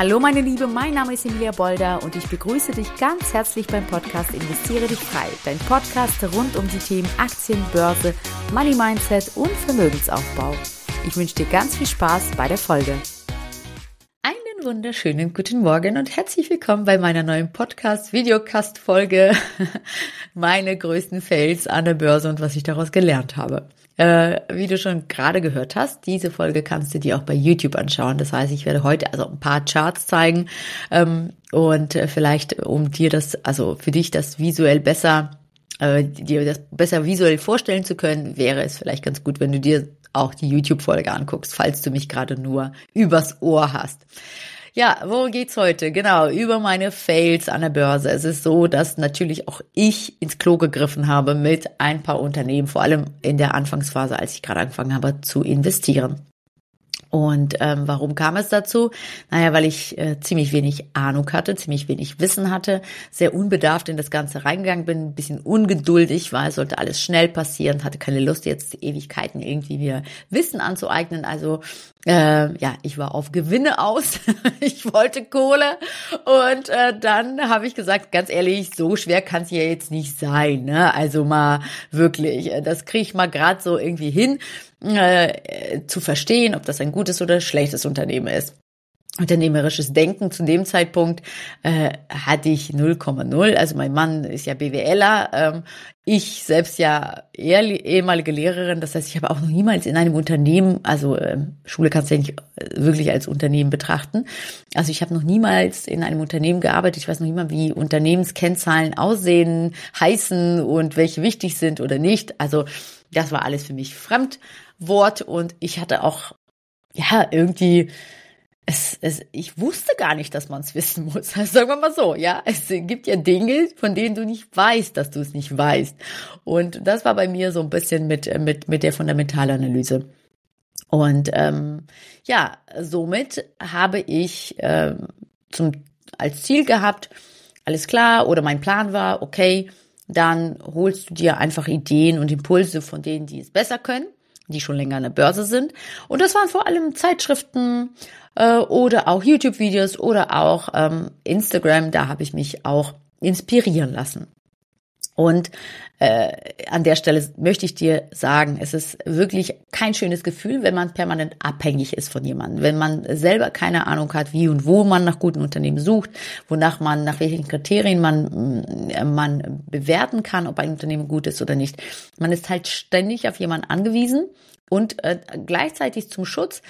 Hallo meine Liebe, mein Name ist Emilia Bolder und ich begrüße dich ganz herzlich beim Podcast Investiere dich frei. Dein Podcast rund um die Themen Aktien, Börse, Money Mindset und Vermögensaufbau. Ich wünsche dir ganz viel Spaß bei der Folge. Einen wunderschönen guten Morgen und herzlich willkommen bei meiner neuen Podcast-Videocast-Folge. Meine größten Fails an der Börse und was ich daraus gelernt habe. Äh, wie du schon gerade gehört hast, diese Folge kannst du dir auch bei YouTube anschauen. Das heißt, ich werde heute also ein paar Charts zeigen ähm, und äh, vielleicht um dir das, also für dich das visuell besser, äh, dir das besser visuell vorstellen zu können, wäre es vielleicht ganz gut, wenn du dir auch die YouTube-Folge anguckst, falls du mich gerade nur übers Ohr hast. Ja, worum geht's heute? Genau, über meine Fails an der Börse. Es ist so, dass natürlich auch ich ins Klo gegriffen habe mit ein paar Unternehmen, vor allem in der Anfangsphase, als ich gerade angefangen habe zu investieren. Und ähm, warum kam es dazu? Naja, weil ich äh, ziemlich wenig Ahnung hatte, ziemlich wenig Wissen hatte, sehr unbedarft in das Ganze reingegangen bin, ein bisschen ungeduldig war, es sollte alles schnell passieren, hatte keine Lust jetzt Ewigkeiten irgendwie mir Wissen anzueignen. Also äh, ja, ich war auf Gewinne aus, ich wollte Kohle und äh, dann habe ich gesagt, ganz ehrlich, so schwer kann es ja jetzt nicht sein. Ne? Also mal wirklich, äh, das kriege ich mal gerade so irgendwie hin äh, zu verstehen, ob das ein gutes oder schlechtes Unternehmen ist. Unternehmerisches Denken zu dem Zeitpunkt äh, hatte ich 0,0. Also mein Mann ist ja BWLer, ähm, ich selbst ja eher ehemalige Lehrerin. Das heißt, ich habe auch noch niemals in einem Unternehmen, also äh, Schule kannst du ja nicht äh, wirklich als Unternehmen betrachten. Also ich habe noch niemals in einem Unternehmen gearbeitet. Ich weiß noch nicht wie Unternehmenskennzahlen aussehen, heißen und welche wichtig sind oder nicht. Also das war alles für mich Fremdwort und ich hatte auch, ja, irgendwie, es, es, ich wusste gar nicht, dass man es wissen muss. Also sagen wir mal so, ja. Es gibt ja Dinge, von denen du nicht weißt, dass du es nicht weißt. Und das war bei mir so ein bisschen mit, mit, mit der Fundamentalanalyse. Und ähm, ja, somit habe ich ähm, zum, als Ziel gehabt, alles klar, oder mein Plan war, okay, dann holst du dir einfach Ideen und Impulse von denen, die es besser können, die schon länger an der Börse sind. Und das waren vor allem Zeitschriften äh, oder auch YouTube-Videos oder auch ähm, Instagram. Da habe ich mich auch inspirieren lassen. Und äh, an der Stelle möchte ich dir sagen, es ist wirklich kein schönes Gefühl, wenn man permanent abhängig ist von jemandem, wenn man selber keine Ahnung hat, wie und wo man nach guten Unternehmen sucht, wonach man, nach welchen Kriterien man, äh, man bewerten kann, ob ein Unternehmen gut ist oder nicht. Man ist halt ständig auf jemanden angewiesen und äh, gleichzeitig zum Schutz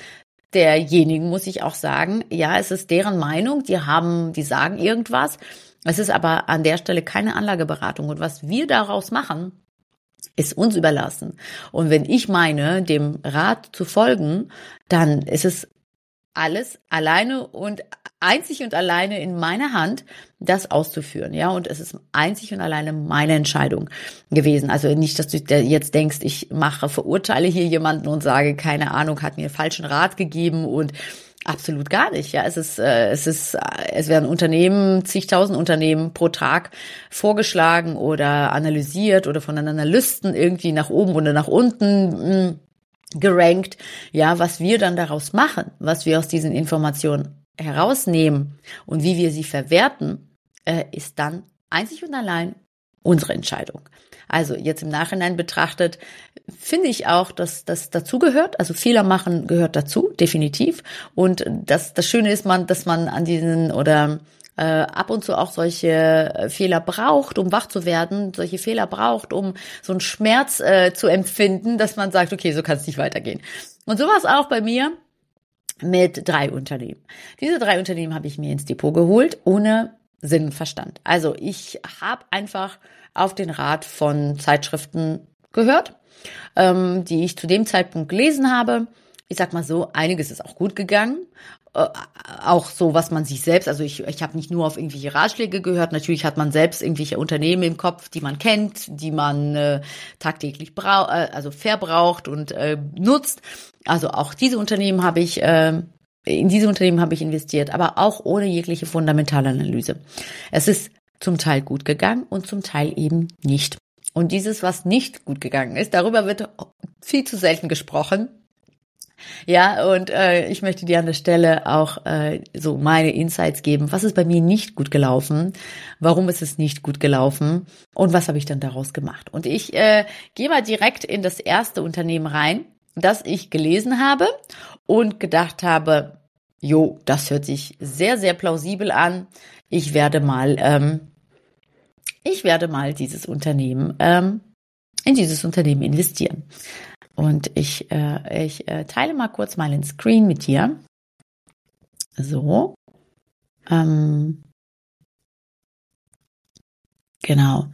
derjenigen muss ich auch sagen, ja, es ist deren Meinung, die haben, die sagen irgendwas es ist aber an der Stelle keine Anlageberatung. Und was wir daraus machen, ist uns überlassen. Und wenn ich meine, dem Rat zu folgen, dann ist es alles alleine und einzig und alleine in meiner Hand, das auszuführen, ja. Und es ist einzig und alleine meine Entscheidung gewesen. Also nicht, dass du jetzt denkst, ich mache, verurteile hier jemanden und sage, keine Ahnung, hat mir falschen Rat gegeben und Absolut gar nicht. Ja, es ist, äh, es ist, es werden Unternehmen, zigtausend Unternehmen pro Tag vorgeschlagen oder analysiert oder von Analysten irgendwie nach oben oder nach unten mh, hm, gerankt. Ja, was wir dann daraus machen, was wir aus diesen Informationen herausnehmen und wie wir sie verwerten, äh, ist dann einzig und allein unsere Entscheidung. Also jetzt im Nachhinein betrachtet, finde ich auch, dass das dazugehört. Also Fehler machen gehört dazu, definitiv. Und das, das Schöne ist man, dass man an diesen oder äh, ab und zu auch solche Fehler braucht, um wach zu werden, solche Fehler braucht, um so einen Schmerz äh, zu empfinden, dass man sagt, okay, so kann es nicht weitergehen. Und so war es auch bei mir mit drei Unternehmen. Diese drei Unternehmen habe ich mir ins Depot geholt, ohne Sinn Verstand. Also ich habe einfach auf den Rat von Zeitschriften gehört, ähm, die ich zu dem Zeitpunkt gelesen habe. Ich sag mal so, einiges ist auch gut gegangen. Äh, auch so, was man sich selbst, also ich, ich habe nicht nur auf irgendwelche Ratschläge gehört, natürlich hat man selbst irgendwelche Unternehmen im Kopf, die man kennt, die man äh, tagtäglich braucht, äh, also verbraucht und äh, nutzt. Also auch diese Unternehmen habe ich äh, in diese Unternehmen habe ich investiert, aber auch ohne jegliche Fundamentalanalyse. Es ist zum Teil gut gegangen und zum Teil eben nicht. Und dieses, was nicht gut gegangen ist, darüber wird viel zu selten gesprochen. Ja, und äh, ich möchte dir an der Stelle auch äh, so meine Insights geben. Was ist bei mir nicht gut gelaufen? Warum ist es nicht gut gelaufen? Und was habe ich dann daraus gemacht? Und ich äh, gehe mal direkt in das erste Unternehmen rein, das ich gelesen habe und gedacht habe, jo, das hört sich sehr, sehr plausibel an. Ich werde mal, ähm, ich werde mal dieses Unternehmen, ähm, in dieses Unternehmen investieren. Und ich, äh, ich äh, teile mal kurz meinen Screen mit dir. So. Ähm, genau.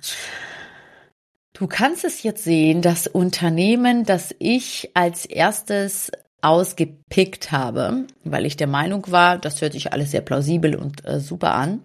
Du kannst es jetzt sehen, das Unternehmen, das ich als erstes ausgepickt habe, weil ich der Meinung war, das hört sich alles sehr plausibel und äh, super an,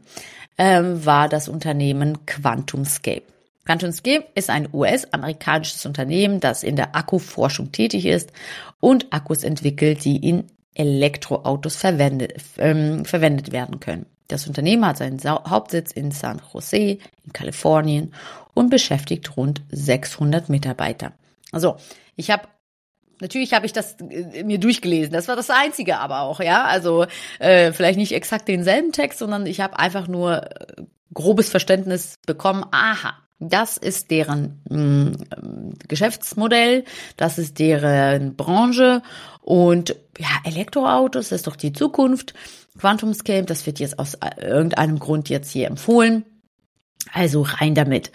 ähm, war das Unternehmen QuantumScape. QuantumScape ist ein US-amerikanisches Unternehmen, das in der Akkuforschung tätig ist und Akkus entwickelt, die in Elektroautos verwendet, ähm, verwendet werden können. Das Unternehmen hat seinen Hauptsitz in San Jose in Kalifornien und beschäftigt rund 600 Mitarbeiter. Also, ich habe Natürlich habe ich das äh, mir durchgelesen. Das war das Einzige aber auch, ja. Also äh, vielleicht nicht exakt denselben Text, sondern ich habe einfach nur äh, grobes Verständnis bekommen. Aha, das ist deren mh, mm, Geschäftsmodell, das ist deren Branche und ja, Elektroautos ist doch die Zukunft. QuantumScape, das wird jetzt aus irgendeinem Grund jetzt hier empfohlen. Also rein damit.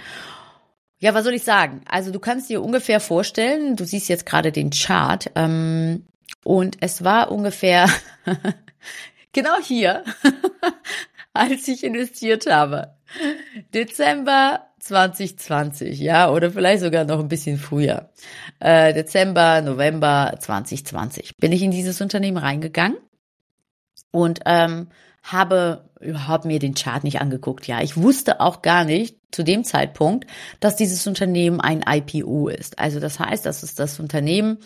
Ja, was soll ich sagen? Also du kannst dir ungefähr vorstellen, du siehst jetzt gerade den Chart ähm, und es war ungefähr genau hier, als ich investiert habe. Dezember 2020, ja, oder vielleicht sogar noch ein bisschen früher. Äh, Dezember, November 2020 bin ich in dieses Unternehmen reingegangen und ähm, habe überhaupt mir den Chart nicht angeguckt. Ja, ich wusste auch gar nicht zu dem Zeitpunkt, dass dieses Unternehmen ein IPO ist. Also das heißt, dass es das Unternehmen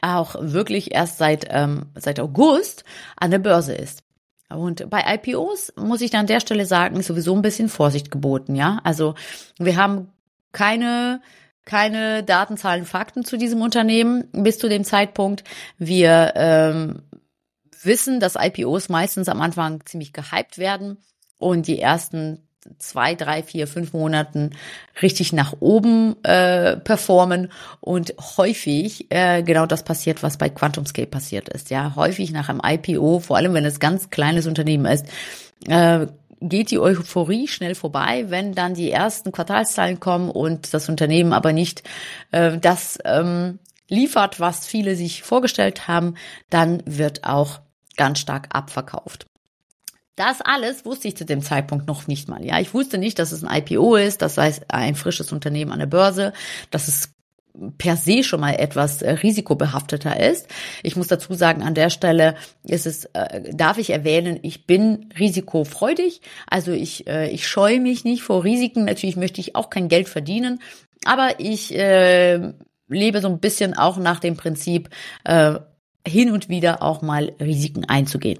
auch wirklich erst seit ähm, seit August an der Börse ist. Und bei IPOs muss ich an der Stelle sagen, ist sowieso ein bisschen Vorsicht geboten, ja. Also wir haben keine keine Daten, Zahlen, Fakten zu diesem Unternehmen bis zu dem Zeitpunkt. Wir ähm, wissen, dass IPOs meistens am Anfang ziemlich gehypt werden und die ersten zwei, drei, vier, fünf Monaten richtig nach oben äh, performen und häufig äh, genau das passiert, was bei QuantumScape passiert ist. Ja, häufig nach einem IPO, vor allem wenn es ganz kleines Unternehmen ist, äh, geht die Euphorie schnell vorbei, wenn dann die ersten Quartalszahlen kommen und das Unternehmen aber nicht äh, das ähm, liefert, was viele sich vorgestellt haben, dann wird auch ganz stark abverkauft. Das alles wusste ich zu dem Zeitpunkt noch nicht mal. Ja, ich wusste nicht, dass es ein IPO ist, das heißt ein frisches Unternehmen an der Börse, dass es per se schon mal etwas äh, risikobehafteter ist. Ich muss dazu sagen, an der Stelle ist es, äh, darf ich erwähnen, ich bin risikofreudig. Also ich, äh, ich scheue mich nicht vor Risiken. Natürlich möchte ich auch kein Geld verdienen, aber ich äh, lebe so ein bisschen auch nach dem Prinzip, äh, hin und wieder auch mal Risiken einzugehen.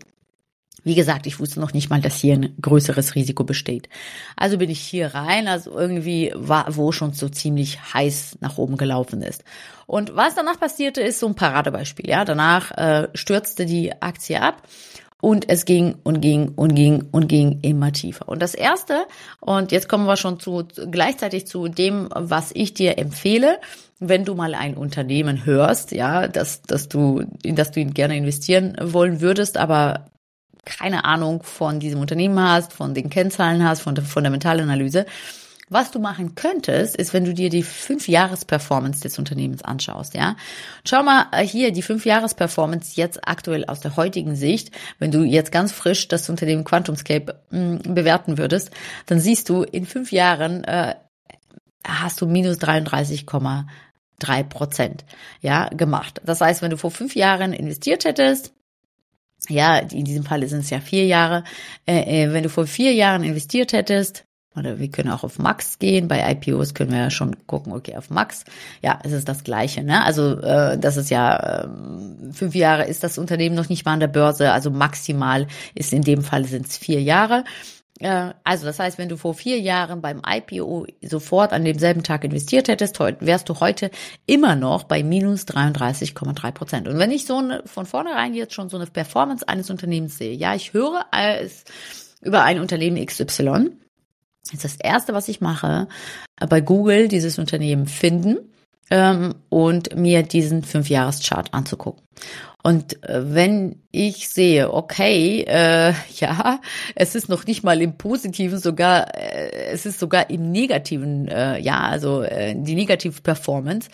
Wie gesagt, ich wusste noch nicht mal, dass hier ein größeres Risiko besteht. Also bin ich hier rein, also irgendwie war, wo schon so ziemlich heiß nach oben gelaufen ist. Und was danach passierte, ist so ein Paradebeispiel. Ja, danach äh, stürzte die Aktie ab und es ging und ging und ging und ging immer tiefer. Und das erste, und jetzt kommen wir schon zu gleichzeitig zu dem, was ich dir empfehle, wenn du mal ein Unternehmen hörst, ja, dass, dass du, in das du gerne investieren wollen würdest, aber keine Ahnung von diesem Unternehmen hast, von den Kennzahlen hast, von der Fundamentalanalyse. Was du machen könntest, ist, wenn du dir die Fünf-Jahres-Performance des Unternehmens anschaust, ja. Schau mal äh, hier die Fünf-Jahres-Performance jetzt aktuell aus der heutigen Sicht. Wenn du jetzt ganz frisch das Unternehmen QuantumScape hm, bewerten würdest, dann siehst du, in fünf Jahren äh, hast du minus 33,3 Prozent, ja, gemacht. Das heißt, wenn du vor fünf Jahren investiert hättest, ja, in diesem Fall sind es ja vier Jahre. Äh, äh, wenn du vor vier Jahren investiert hättest, oder wir können auch auf Max gehen, bei IPOs können wir ja schon gucken, okay, auf Max, ja, es ist das Gleiche, ne? Also äh, das ist ja, äh, fünf Jahre ist das Unternehmen noch nicht mal an der Börse, also maximal ist in dem Fall sind es vier Jahre. Äh, also das heißt, wenn du vor vier Jahren beim IPO sofort an demselben Tag investiert hättest, wärst du heute immer noch bei minus 33,3 Prozent. Und wenn ich so eine, von vornherein jetzt schon so eine Performance eines Unternehmens sehe, ja, ich höre über ein Unternehmen XY, ist das erste, was ich mache, bei Google dieses Unternehmen finden ähm, und mir diesen Fünfjahreschart anzugucken. Und äh, wenn ich sehe, okay, äh, ja, es ist noch nicht mal im Positiven, sogar äh, es ist sogar im Negativen, äh, ja, also äh, die negative Performance,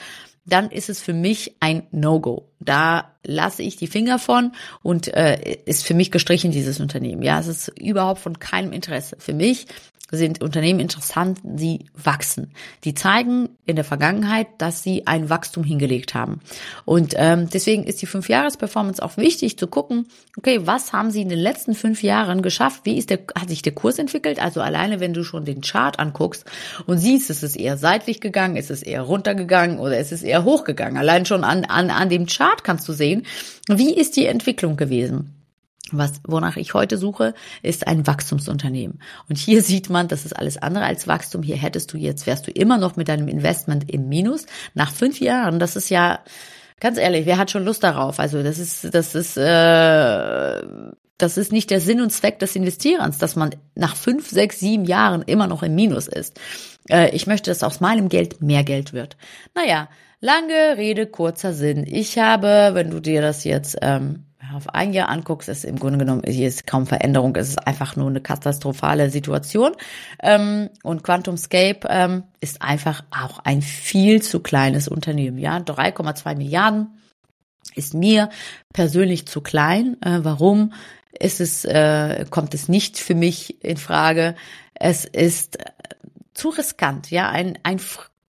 dann ist es für mich ein No-Go. Da lasse ich die Finger von und äh, ist für mich gestrichen dieses Unternehmen. Ja, es ist überhaupt von keinem Interesse. Für mich sind Unternehmen interessant, sie wachsen. Die zeigen in der Vergangenheit, dass sie ein Wachstum hingelegt haben. Und ähm, deswegen ist die Fünf-Jahres-Performance auch wichtig zu gucken, okay, was haben sie in den letzten fünf Jahren geschafft? Wie ist der, hat sich der Kurs entwickelt? Also alleine, wenn du schon den Chart anguckst und siehst, ist es eher seitlich gegangen, ist es eher runtergegangen oder ist es eher hochgegangen? Allein schon an, an, an dem Chart kannst du sehen, wie ist die Entwicklung gewesen? Was, wonach ich heute suche, ist ein Wachstumsunternehmen. Und hier sieht man, das ist alles andere als Wachstum. Hier hättest du jetzt, wärst du immer noch mit deinem Investment im Minus. Nach fünf Jahren, das ist ja, ganz ehrlich, wer hat schon Lust darauf? Also das ist, das ist, äh, das ist nicht der Sinn und Zweck des Investierens, dass man nach fünf, sechs, sieben Jahren immer noch im Minus ist. Äh, ich möchte, dass aus meinem Geld mehr Geld wird. Naja, lange Rede, kurzer Sinn. Ich habe, wenn du dir das jetzt ähm, auf ein Jahr anguckst, ist im Grunde genommen, hier ist kaum Veränderung, es ist einfach nur eine katastrophale Situation. Ähm, und QuantumScape ähm, ist einfach auch ein viel zu kleines Unternehmen. Ja, 3,2 Milliarden ist mir persönlich zu klein. Äh, warum? Ist es, äh, kommt es nicht für mich in Frage. Es ist äh, zu riskant, ja, ein, ein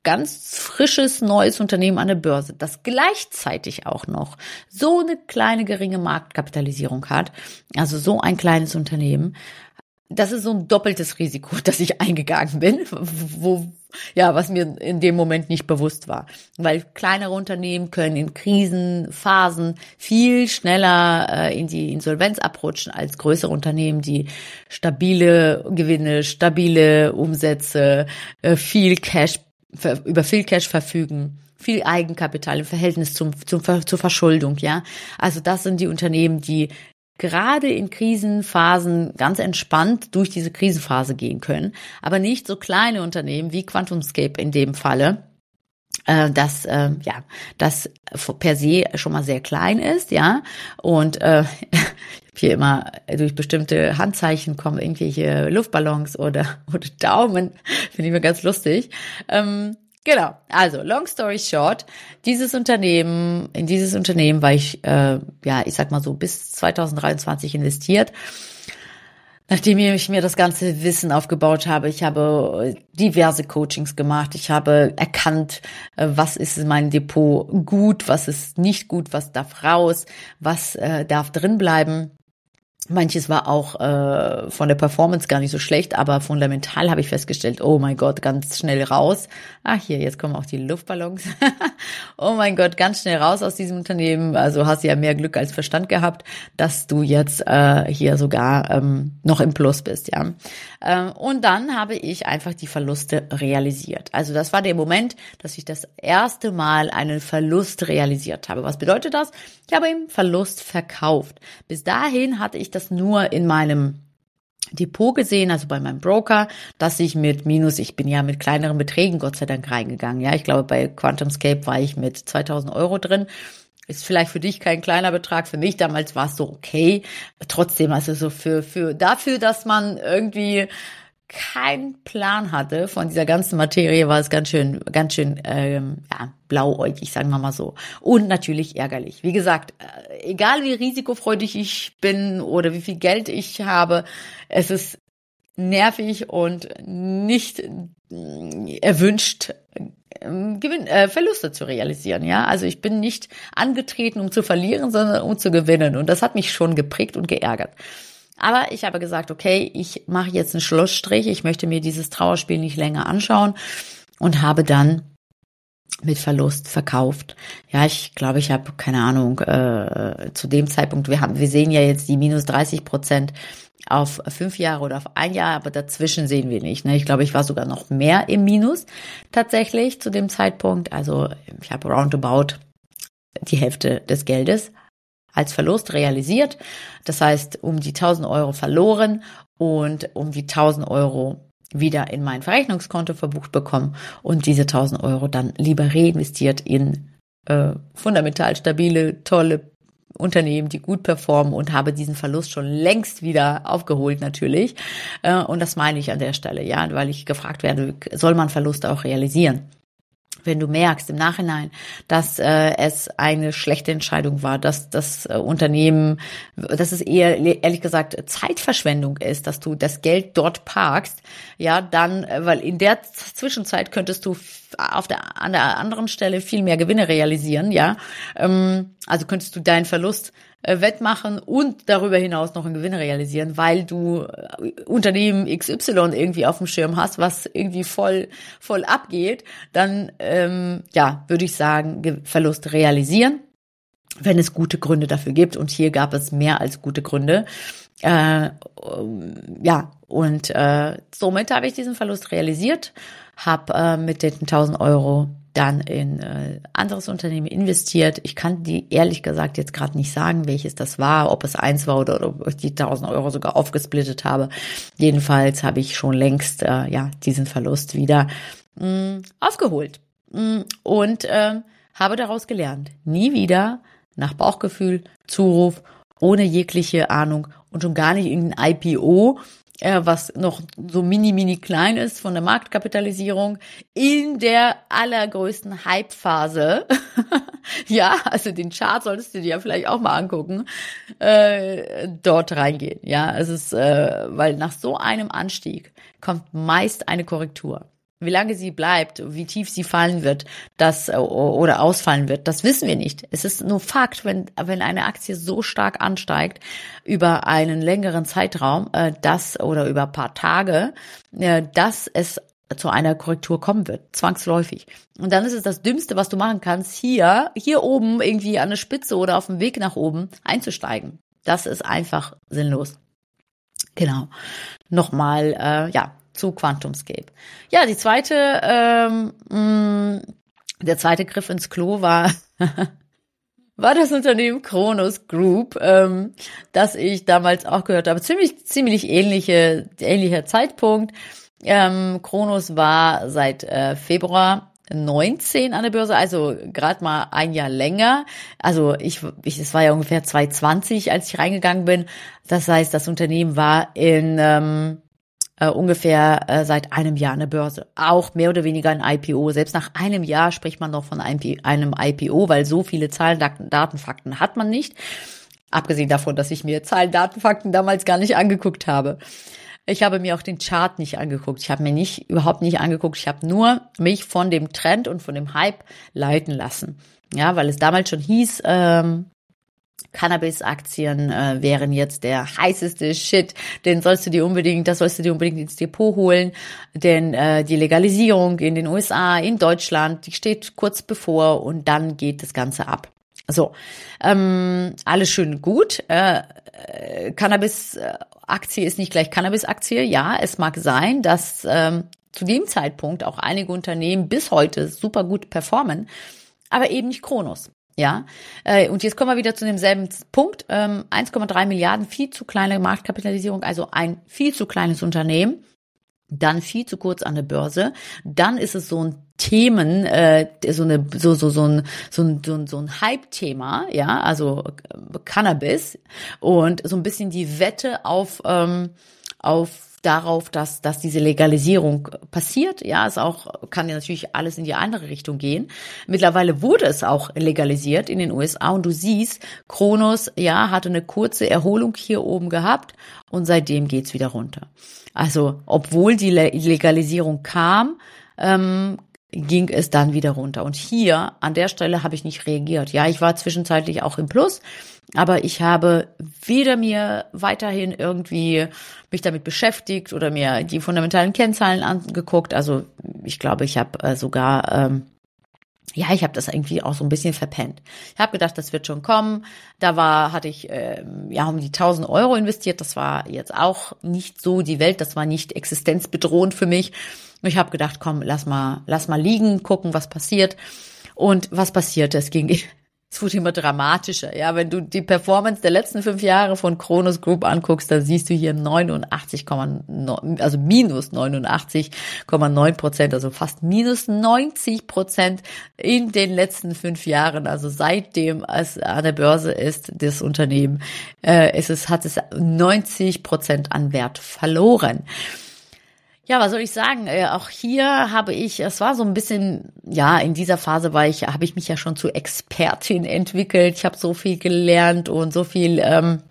ganz frisches neues Unternehmen an der Börse, das gleichzeitig auch noch so eine kleine geringe Marktkapitalisierung hat, also so ein kleines Unternehmen, das ist so ein doppeltes Risiko, das ich eingegangen bin, wo, ja, was mir in dem Moment nicht bewusst war. Weil kleinere Unternehmen können in Krisenphasen viel schneller äh, in die Insolvenz abrutschen als größere Unternehmen, die stabile Gewinne, stabile Umsätze, äh, viel Cash über viel Cash verfügen, viel Eigenkapital im Verhältnis zum, zum, zur Verschuldung, ja. Also das sind die Unternehmen, die gerade in Krisenphasen ganz entspannt durch diese Krisenphase gehen können, aber nicht so kleine Unternehmen wie QuantumScape in dem Falle, äh, das äh, ja das per se schon mal sehr klein ist, ja und äh, hier immer durch bestimmte Handzeichen kommen irgendwelche Luftballons oder, oder Daumen. Finde ich mir ganz lustig. Ähm, genau. Also, long story short, dieses Unternehmen, in dieses Unternehmen war ich, äh, ja, ich sag mal so, bis 2023 investiert. Nachdem ich mir das ganze Wissen aufgebaut habe, ich habe diverse Coachings gemacht, ich habe erkannt, äh, was ist in meinem Depot gut, was ist nicht gut, was darf raus, was äh, darf drin bleiben. Manches war auch äh, von der Performance gar nicht so schlecht, aber fundamental habe ich festgestellt, oh mein Gott, ganz schnell raus. Ah, hier, jetzt kommen auch die Luftballons. oh mein Gott, ganz schnell raus aus diesem Unternehmen. Also hast du ja mehr Glück als Verstand gehabt, dass du jetzt äh, hier sogar ähm, noch im Plus bist, ja. Ähm, und dann habe ich einfach die Verluste realisiert. Also das war der Moment, dass ich das erste Mal einen Verlust realisiert habe. Was bedeutet das? Ich habe im Verlust verkauft. Bis dahin hatte ich das nur in meinem Depot gesehen, also bei meinem Broker, dass ich mit minus, ich bin ja mit kleineren Beträgen Gott sei Dank reingegangen. Ja, ich glaube, bei QuantumScape war ich mit 2000 Euro drin. Ist vielleicht für dich kein kleiner Betrag. Für mich damals war es so okay. Trotzdem, also so für, für, dafür, dass man irgendwie keinen Plan hatte von dieser ganzen Materie, war es ganz schön, ganz schön, ähm, ja, blauäugig, sagen wir mal so. Und natürlich ärgerlich. Wie gesagt, äh, egal wie risikofreudig ich bin oder wie viel Geld ich habe, es ist nervig und nicht äh, erwünscht, ähm, Gewinn, äh, Verluste zu realisieren. Ja, also ich bin nicht angetreten, um zu verlieren, sondern um zu gewinnen. Und das hat mich schon geprägt und geärgert. Aber ich habe gesagt, okay, ich mache jetzt einen Schlussstrich. Ich möchte mir dieses Trauerspiel nicht länger anschauen und habe dann mit Verlust verkauft. Ja, ich glaube, ich habe keine Ahnung. Äh, zu dem Zeitpunkt, wir haben, wir sehen ja jetzt die minus 30 Prozent auf fünf Jahre oder auf ein Jahr, aber dazwischen sehen wir nicht. Ne? Ich glaube, ich war sogar noch mehr im Minus tatsächlich zu dem Zeitpunkt. Also ich habe roundabout die Hälfte des Geldes als Verlust realisiert. Das heißt, um die 1000 Euro verloren und um die 1000 Euro wieder in mein Verrechnungskonto verbucht bekommen und diese 1000 Euro dann lieber reinvestiert in äh, fundamental stabile, tolle Unternehmen, die gut performen und habe diesen Verlust schon längst wieder aufgeholt natürlich. Äh, und das meine ich an der Stelle, ja, weil ich gefragt werde, soll man Verluste auch realisieren? Wenn du merkst im Nachhinein, dass äh, es eine schlechte Entscheidung war, dass das äh, Unternehmen, dass es eher ehrlich gesagt Zeitverschwendung ist, dass du das Geld dort parkst, ja, dann, äh, weil in der Zwischenzeit könntest du auf der an der anderen Stelle viel mehr Gewinne realisieren, ja, ähm, also könntest du deinen Verlust wettmachen und darüber hinaus noch einen Gewinn realisieren, weil du äh, Unternehmen XY irgendwie auf dem Schirm hast, was irgendwie voll voll abgeht, dann ähm, ja würde ich sagen Verlust realisieren, wenn es gute Gründe dafür gibt und hier gab es mehr als gute Gründe. Äh, ja und äh, somit habe ich diesen Verlust realisiert, habe äh, mit den 1000 Euro dann in äh, anderes Unternehmen investiert. Ich kann die ehrlich gesagt jetzt gerade nicht sagen, welches das war, ob es eins war oder, ob ich die 1000 Euro sogar aufgesplittet habe. Jedenfalls habe ich schon längst äh, ja diesen Verlust wieder mh, mm, aufgeholt mh, mm, und äh, habe daraus gelernt. Nie wieder nach Bauchgefühl, Zuruf, ohne jegliche Ahnung und schon gar nicht in ein IPO was noch so mini, mini klein ist von der Marktkapitalisierung, in der allergrößten Hype-Phase. ja, also den Chart solltest du dir ja vielleicht auch mal angucken, äh, dort reingehen. Ja, es ist, äh, weil nach so einem Anstieg kommt meist eine Korrektur. Wie lange sie bleibt, wie tief sie fallen wird, das äh, oder ausfallen wird, das wissen wir nicht. Es ist nur Fakt, wenn wenn eine Aktie so stark ansteigt über einen längeren Zeitraum, äh, das oder über paar Tage, äh, dass es zu einer Korrektur kommen wird, zwangsläufig. Und dann ist es das Dümmste, was du machen kannst, hier, hier oben irgendwie an der Spitze oder auf dem Weg nach oben einzusteigen. Das ist einfach sinnlos. Genau. Nochmal, äh, ja, zu QuantumScape. Ja, die zweite, ähm, mm, der zweite Griff ins Klo war, war das Unternehmen Kronos Group, ähm, das ich damals auch gehört habe. Ziemlich, ziemlich ähnliche, ähnlicher Zeitpunkt. Ähm, Kronos war seit äh, Februar 19 an der Börse, also gerade mal ein Jahr länger. Also ich, ich, es war ja ungefähr 2020, als ich reingegangen bin. Das heißt, das Unternehmen war in ähm, äh, ungefähr äh, seit einem Jahr eine Börse. Auch mehr oder weniger ein IPO. Selbst nach einem Jahr spricht man noch von einem IPO, weil so viele Zahlen, Daten, Fakten hat man nicht. Abgesehen davon, dass ich mir Zahlen, Daten, Fakten damals gar nicht angeguckt habe. Ich habe mir auch den Chart nicht angeguckt. Ich habe mir nicht überhaupt nicht angeguckt. Ich habe nur mich von dem Trend und von dem Hype leiten lassen. Ja, weil es damals schon hieß, ähm, Cannabis-Aktien äh, wären jetzt der heißeste Shit. Den sollst du dir unbedingt, das sollst du dir unbedingt ins Depot holen. Denn äh, die Legalisierung in den USA, in Deutschland, die steht kurz bevor und dann geht das Ganze ab. So, ähm, alles schön gut. Äh, äh, Cannabis-Aktie ist nicht gleich Cannabis-Aktie. Ja, es mag sein, dass ähm, zu dem Zeitpunkt auch einige Unternehmen bis heute super gut performen, aber eben nicht Kronos. Ja, äh, und jetzt kommen wir wieder zu demselben Punkt. Ähm, 1,3 Milliarden, viel zu kleine Marktkapitalisierung, also ein viel zu kleines Unternehmen, dann viel zu kurz an der Börse, dann ist es so ein Themen, äh, so eine so so so ein so ein so ein, so ein Hype-Thema, ja, also äh, Cannabis. Und so ein bisschen die Wette auf ähm, auf darauf, dass, dass diese Legalisierung passiert. Ja, es auch, kann ja natürlich alles in die andere Richtung gehen. Mittlerweile wurde es auch legalisiert in den USA und du siehst, Kronos, ja, hatte eine kurze Erholung hier oben gehabt und seitdem geht's wieder runter. Also, obwohl die Legalisierung kam, ähm, ging es dann wieder runter. Und hier an der Stelle habe ich nicht reagiert. Ja, ich war zwischenzeitlich auch im Plus, aber ich habe weder mir weiterhin irgendwie mich damit beschäftigt oder mir die fundamentalen Kennzahlen angeguckt. Also ich glaube, ich habe äh, sogar ähm, ja, ich habe das irgendwie auch so ein bisschen verpennt. Ich habe gedacht, das wird schon kommen. Da war, hatte ich äh, ja um die 1000 Euro investiert. Das war jetzt auch nicht so die Welt. Das war nicht existenzbedrohend für mich. Ich habe gedacht, komm, lass mal, lass mal liegen, gucken, was passiert. Und was passierte? Es ging es wurde immer dramatischer. Ja, wenn du die Performance der letzten fünf Jahre von Kronos Group anguckst, da siehst du hier 89,9, also minus 89,9 Prozent, also fast minus 90 Prozent in den letzten fünf Jahren. Also seitdem es an der Börse ist, das Unternehmen, äh, ist es, hat es 90 Prozent an Wert verloren. Ja, was soll ich sagen? Äh, auch hier habe ich, es war so ein bisschen, ja, in dieser Phase war ich, habe ich mich ja schon zu Expertin entwickelt. Ich habe so viel gelernt und so viel ähm,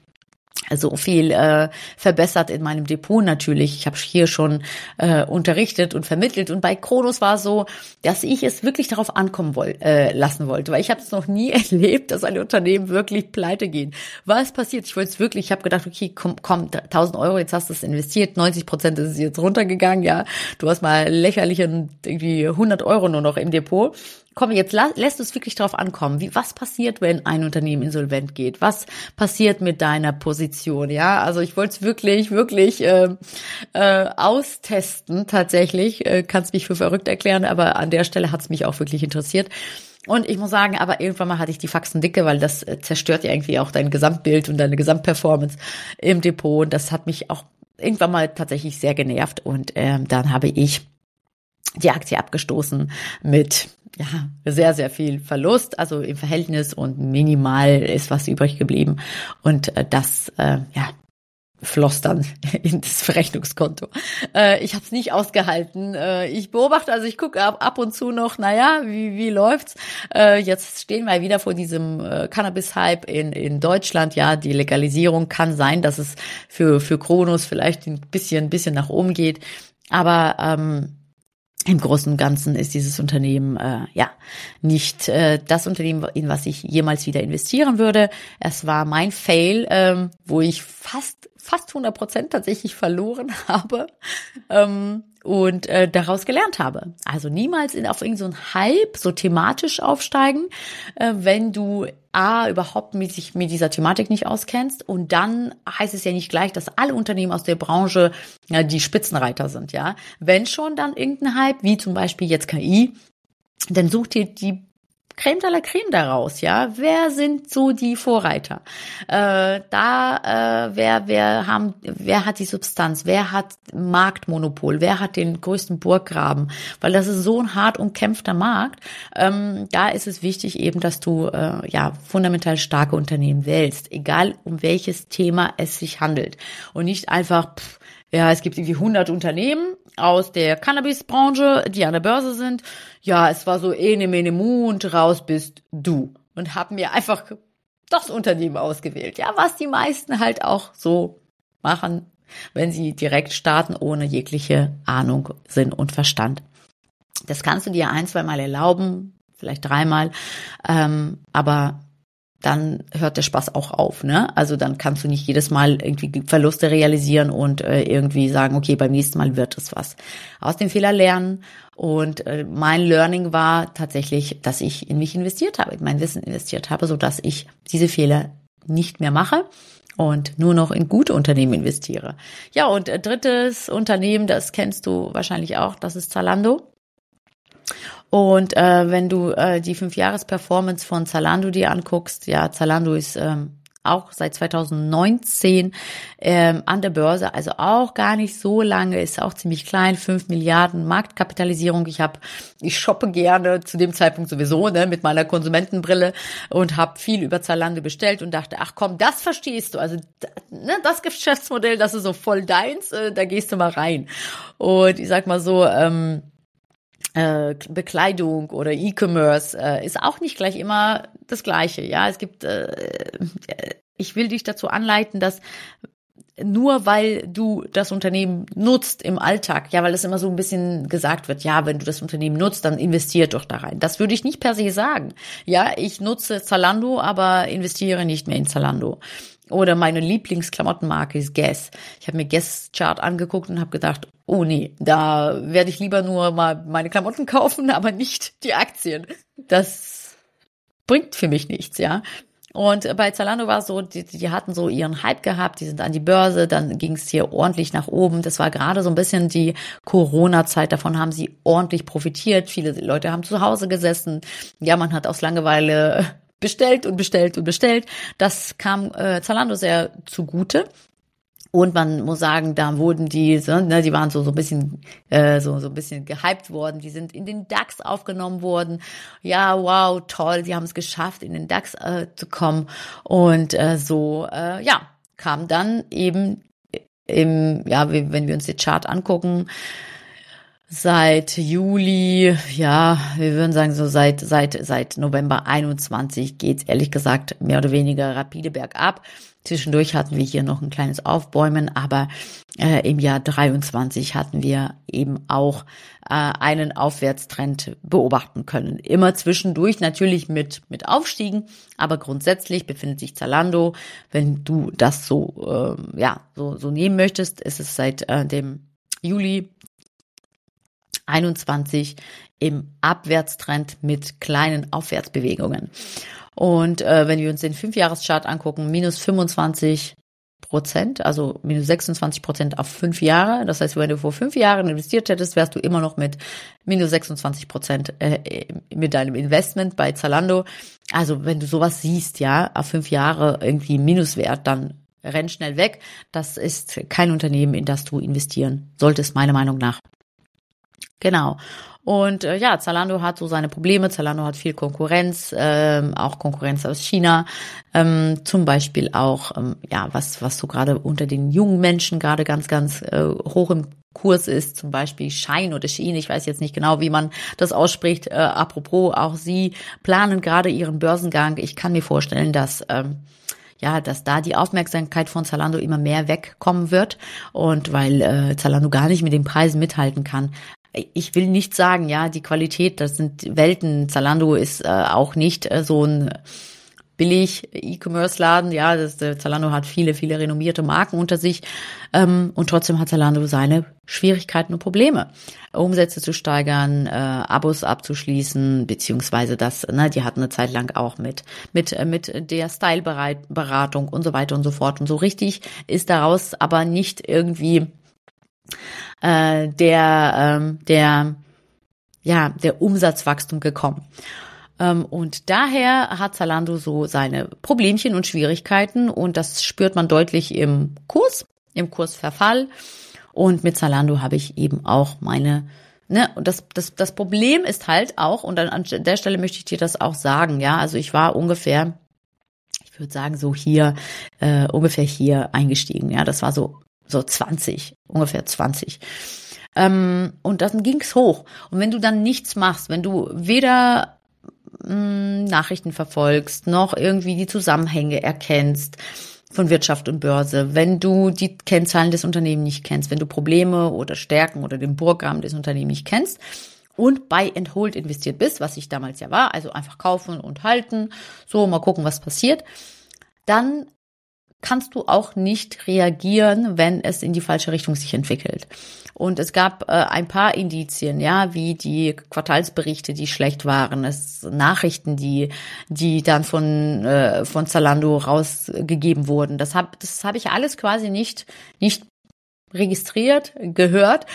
so viel äh, verbessert in meinem Depot natürlich. Ich habe hier schon äh, unterrichtet und vermittelt und bei Kronos war so, dass ich es wirklich darauf ankommen woll, äh, lassen wollte, weil ich habe es noch nie erlebt, dass ein Unternehmen wirklich pleite gehen. Was passiert? Ich wollte es wirklich, ich habe gedacht, okay, komm, komm, 1000 Euro, jetzt hast du es investiert, 90 Prozent ist es jetzt runtergegangen, ja, du hast mal lächerliche irgendwie 100 Euro nur noch im Depot komm, jetzt lässt du es wirklich drauf ankommen. Wie, was passiert, wenn ein Unternehmen insolvent geht? Was passiert mit deiner Position? Ja, also ich wollte es wirklich, wirklich äh, äh, austesten. Tatsächlich, äh, kannst mich für verrückt erklären, aber an der Stelle hat es mich auch wirklich interessiert. Und ich muss sagen, aber irgendwann mal hatte ich die Faxen dicke, weil das äh, zerstört ja irgendwie auch dein Gesamtbild und deine Gesamtperformance im Depot. Und das hat mich auch irgendwann mal tatsächlich sehr genervt. Und ähm, dann habe ich die Aktie abgestoßen mit ja, sehr, sehr viel Verlust, also im Verhältnis und minimal ist was übrig geblieben. Und äh, das, äh, ja, floss dann in das Verrechnungskonto. Äh, ich habe es nicht ausgehalten. Äh, ich beobachte, also ich gucke ab, ab und zu noch, naja, wie, wie läuft's? Äh, jetzt stehen wir wieder vor diesem äh, Cannabis-Hype in, in Deutschland. Ja, die Legalisierung kann sein, dass es für, für Kronos vielleicht ein bisschen, ein bisschen nach oben geht. Aber ähm, im Großen und Ganzen ist dieses Unternehmen äh, ja nicht äh, das Unternehmen, in was ich jemals wieder investieren würde. Es war mein Fail, ähm, wo ich fast fast 100 Prozent tatsächlich verloren habe ähm, und äh, daraus gelernt habe. Also niemals in, auf irgendeinen so Hype so thematisch aufsteigen, äh, wenn du A, überhaupt mit, sich mit dieser Thematik nicht auskennst und dann heißt es ja nicht gleich, dass alle Unternehmen aus der Branche ja, die Spitzenreiter sind, ja. Wenn schon dann irgendein Hype, wie zum Beispiel jetzt KI, dann such dir die Creme de la Creme daraus, ja. Wer sind so die Vorreiter? Äh, da, äh, wer, wer haben, wer hat die Substanz? Wer hat Marktmonopol? Wer hat den größten Burggraben? Weil das ist so ein hart umkämpfter Markt. Ähm, da ist es wichtig eben, dass du äh, ja fundamental starke Unternehmen wählst, egal um welches Thema es sich handelt und nicht einfach pff, ja, es gibt irgendwie 100 Unternehmen aus der Cannabisbranche, die an der Börse sind. Ja, es war so ene mene mu und raus bist du. Und haben mir einfach das Unternehmen ausgewählt. Ja, was die meisten halt auch so machen, wenn sie direkt starten, ohne jegliche Ahnung, Sinn und Verstand. Das kannst du dir ein, zwei Mal erlauben, vielleicht dreimal, ähm, aber dann hört der Spaß auch auf, ne? Also dann kannst du nicht jedes Mal irgendwie Verluste realisieren und äh, irgendwie sagen, okay, beim nächsten Mal wird es was. Aus dem Fehler lernen und äh, mein Learning war tatsächlich, dass ich in mich investiert habe, in mein Wissen investiert habe, so dass ich diese Fehler nicht mehr mache und nur noch in gute Unternehmen investiere. Ja, und äh, drittes Unternehmen, das kennst du wahrscheinlich auch, das ist Zalando. Und äh, wenn du äh, die Fünf-Jahres-Performance von Zalando dir anguckst, ja, Zalando ist ähm, auch seit 2019 ähm, an der Börse, also auch gar nicht so lange, ist auch ziemlich klein, fünf Milliarden Marktkapitalisierung. Ich habe, ich shoppe gerne zu dem Zeitpunkt sowieso ne, mit meiner Konsumentenbrille und habe viel über Zalando bestellt und dachte, ach komm, das verstehst du, also ne, das Geschäftsmodell, das ist so voll deins, äh, da gehst du mal rein. Und ich sag mal so, ähm, äh, Bekleidung oder E-Commerce äh, ist auch nicht gleich immer das Gleiche. Ja, es gibt, äh, ich will dich dazu anleiten, dass nur weil du das Unternehmen nutzt im Alltag, ja, weil das immer so ein bisschen gesagt wird, ja, wenn du das Unternehmen nutzt, dann investier doch da rein. Das würde ich nicht per se sagen. Ja, ich nutze Zalando, aber investiere nicht mehr in Zalando. Oder meine Lieblingsklamottenmarke ist Guess. Ich habe mir Guess Chart angeguckt und habe gedacht, oh nee, da werde ich lieber nur mal meine Klamotten kaufen, aber nicht die Aktien. Das bringt für mich nichts, ja. Und bei Zalando war es so, die, die hatten so ihren Hype gehabt, die sind an die Börse, dann ging es hier ordentlich nach oben. Das war gerade so ein bisschen die Corona-Zeit, davon haben sie ordentlich profitiert. Viele Leute haben zu Hause gesessen. Ja, man hat aus Langeweile bestellt und bestellt und bestellt. Das kam äh, Zalando sehr zugute. Und man muss sagen, da wurden die, ne, die waren so so ein bisschen äh, so so ein bisschen gehypt worden. Die sind in den DAX aufgenommen worden. Ja, wow, toll, sie haben es geschafft, in den DAX äh, zu kommen. Und äh, so, äh, ja, kam dann eben im, ja, wenn wir uns den Chart angucken, seit Juli, ja, wir würden sagen so seit seit seit November 21 geht's ehrlich gesagt mehr oder weniger rapide bergab. Zwischendurch hatten wir hier noch ein kleines Aufbäumen, aber äh, im Jahr 23 hatten wir eben auch äh, einen Aufwärtstrend beobachten können. Immer zwischendurch natürlich mit mit Aufstiegen, aber grundsätzlich befindet sich Zalando, wenn du das so äh, ja so so nehmen möchtest, ist es seit äh, dem Juli 21 im Abwärtstrend mit kleinen Aufwärtsbewegungen. Und äh, wenn wir uns den Fünfjahreschart angucken, minus 25 Prozent, also minus 26 Prozent auf fünf Jahre. Das heißt, wenn du vor fünf Jahren investiert hättest, wärst du immer noch mit minus 26 Prozent äh, mit deinem Investment bei Zalando. Also wenn du sowas siehst, ja, auf fünf Jahre irgendwie Minuswert, dann renn schnell weg. Das ist kein Unternehmen, in das du investieren solltest, meiner Meinung nach. Genau. Und äh, ja, Zalando hat so seine Probleme. Zalando hat viel Konkurrenz, ähm, auch Konkurrenz aus China. Ähm, zum Beispiel auch, ähm, ja, was, was so gerade unter den jungen Menschen gerade ganz, ganz äh, hoch im Kurs ist, zum Beispiel Shine oder Shein, ich weiß jetzt nicht genau, wie man das ausspricht. Äh, apropos, auch sie planen gerade ihren Börsengang. Ich kann mir vorstellen, dass ähm, ja, dass da die Aufmerksamkeit von Zalando immer mehr wegkommen wird und weil äh, Zalando gar nicht mit den Preisen mithalten kann, ich will nicht sagen, ja, die Qualität, das sind Welten. Zalando ist äh, auch nicht äh, so ein billig E-Commerce-Laden. Ja, das, äh, Zalando hat viele, viele renommierte Marken unter sich. Ähm, und trotzdem hat Zalando seine Schwierigkeiten und Probleme. Umsätze zu steigern, äh, Abos abzuschließen, beziehungsweise das, ne, die hatten eine Zeit lang auch mit, mit, äh, mit der Style-Beratung und so weiter und so fort. Und so richtig ist daraus aber nicht irgendwie äh, der, ähm, der, ja, der Umsatzwachstum gekommen. Ähm, und daher hat Zalando so seine Problemchen und Schwierigkeiten und das spürt man deutlich im Kurs, im Kursverfall. Und mit Zalando habe ich eben auch meine Ne, und das, das, das Problem ist halt auch, und an der Stelle möchte ich dir das auch sagen, ja, also ich war ungefähr, ich würde sagen, so hier, äh, ungefähr hier eingestiegen, ja, das war so so 20, ungefähr 20. Ähm, und dann ging's hoch. Und wenn du dann nichts machst, wenn du weder mh, mm, Nachrichten verfolgst, noch irgendwie die Zusammenhänge erkennst von Wirtschaft und Börse, wenn du die Kennzahlen des Unternehmens nicht kennst, wenn du Probleme oder Stärken oder den Burggraben des Unternehmens nicht kennst und bei and investiert bist, was ich damals ja war, also einfach kaufen und halten, so mal gucken, was passiert, dann kannst du auch nicht reagieren, wenn es in die falsche Richtung sich entwickelt. Und es gab äh, ein paar Indizien, ja, wie die Quartalsberichte, die schlecht waren, es Nachrichten, die die dann von äh, von Zalando rausgegeben wurden. Das habe das habe ich alles quasi nicht nicht registriert, gehört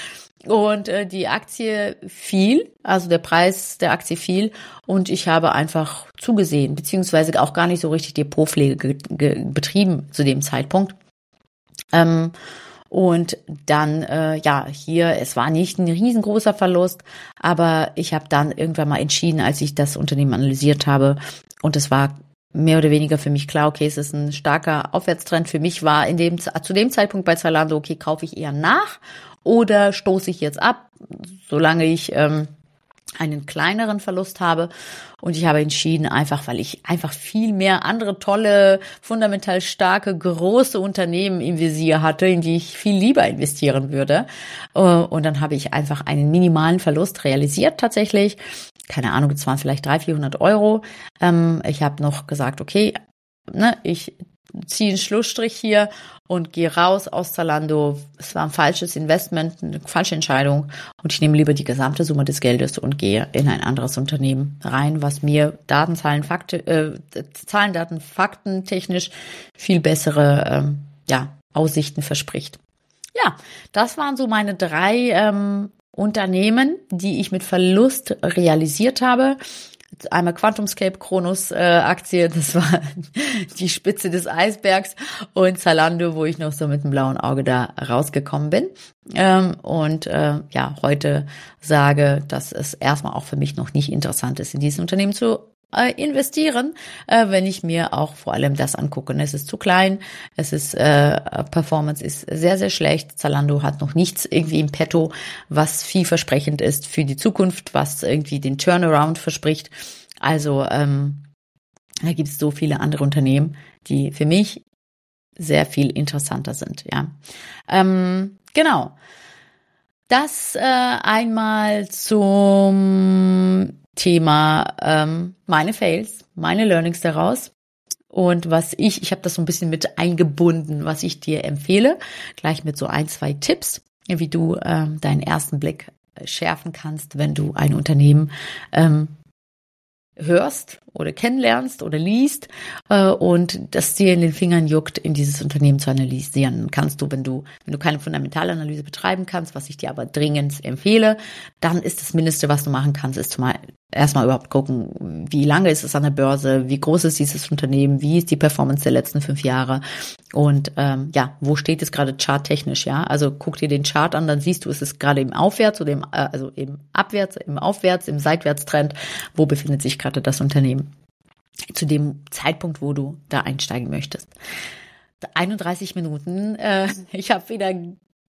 und äh, die Aktie fiel, also der Preis der Aktie fiel und ich habe einfach zugesehen, beziehungsweise auch gar nicht so richtig Depotpflege betrieben zu dem Zeitpunkt. Ähm, und dann, äh, ja, hier, es war nicht ein riesengroßer Verlust, aber ich habe dann irgendwann mal entschieden, als ich das Unternehmen analysiert habe, und es war mehr oder weniger für mich klar, okay, es ist ein starker Aufwärtstrend. Für mich war in dem, zu dem Zeitpunkt bei Zalando, okay, kaufe ich eher nach oder stoße ich jetzt ab, solange ich ähm, einen kleineren Verlust habe. Und ich habe entschieden, einfach weil ich einfach viel mehr andere tolle, fundamental starke, große Unternehmen im Visier hatte, in die ich viel lieber investieren würde. Äh, und dann habe ich einfach einen minimalen Verlust realisiert tatsächlich. Keine Ahnung, es waren vielleicht 300, 400 Euro. Ähm, ich habe noch gesagt, okay, ne, ich ziehe einen Schlussstrich hier und gehe raus aus Zalando. Es war ein falsches Investment, eine falsche Entscheidung und ich nehme lieber die gesamte Summe des Geldes und gehe in ein anderes Unternehmen rein, was mir Daten, Zahlen, Fakten, äh, Zahlen, Daten, Fakten technisch viel bessere ähm, ja, Aussichten verspricht. Ja, das waren so meine drei ähm, Unternehmen, die ich mit Verlust realisiert habe einmal QuantumScape Kronos äh, Aktie, das war die Spitze des Eisbergs und Zalando, wo ich noch so mit dem blauen Auge da rausgekommen bin. Ähm, und äh, ja, heute sage, dass es erstmal auch für mich noch nicht interessant ist, in diesem Unternehmen zu äh, investieren, äh, wenn ich mir auch vor allem das angucke. Es ist zu klein, es ist äh, Performance ist sehr sehr schlecht. Zalando hat noch nichts irgendwie im Petto, was vielversprechend ist für die Zukunft, was irgendwie den Turnaround verspricht. Also ähm, da gibt es so viele andere Unternehmen, die für mich sehr viel interessanter sind. Ja, ähm, genau. Das äh, einmal zum Thema ähm, meine Fails, meine Learnings daraus. Und was ich, ich habe das so ein bisschen mit eingebunden, was ich dir empfehle, gleich mit so ein, zwei Tipps, wie du ähm, deinen ersten Blick schärfen kannst, wenn du ein Unternehmen ähm, hörst oder kennenlernst oder liest äh, und das dir in den Fingern juckt, in dieses Unternehmen zu analysieren. Kannst du, wenn du, wenn du keine Fundamentalanalyse betreiben kannst, was ich dir aber dringend empfehle, dann ist das Mindeste, was du machen kannst, ist zumal erstmal überhaupt gucken, wie lange ist es an der Börse, wie groß ist dieses Unternehmen, wie ist die Performance der letzten fünf Jahre und ähm, ja, wo steht es gerade charttechnisch, ja? Also guck dir den Chart an, dann siehst du, ist es gerade im Aufwärts oder im, äh, also im Abwärts, im Aufwärts, im Seitwärtstrend, wo befindet sich gerade das Unternehmen zu dem Zeitpunkt, wo du da einsteigen möchtest. 31 Minuten, äh, ich habe wieder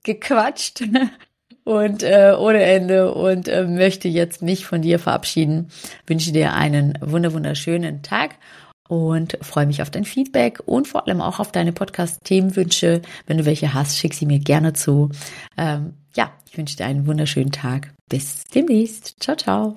gequatscht und äh, ohne Ende und äh, möchte jetzt mich von dir verabschieden. Wünsche dir einen wunder wunderschönen Tag und freue mich auf dein Feedback und vor allem auch auf deine Podcast-Themenwünsche. Wenn du welche hast, schick sie mir gerne zu. Ähm, ja, ich wünsche dir einen wunderschönen Tag. Bis demnächst. Ciao, ciao.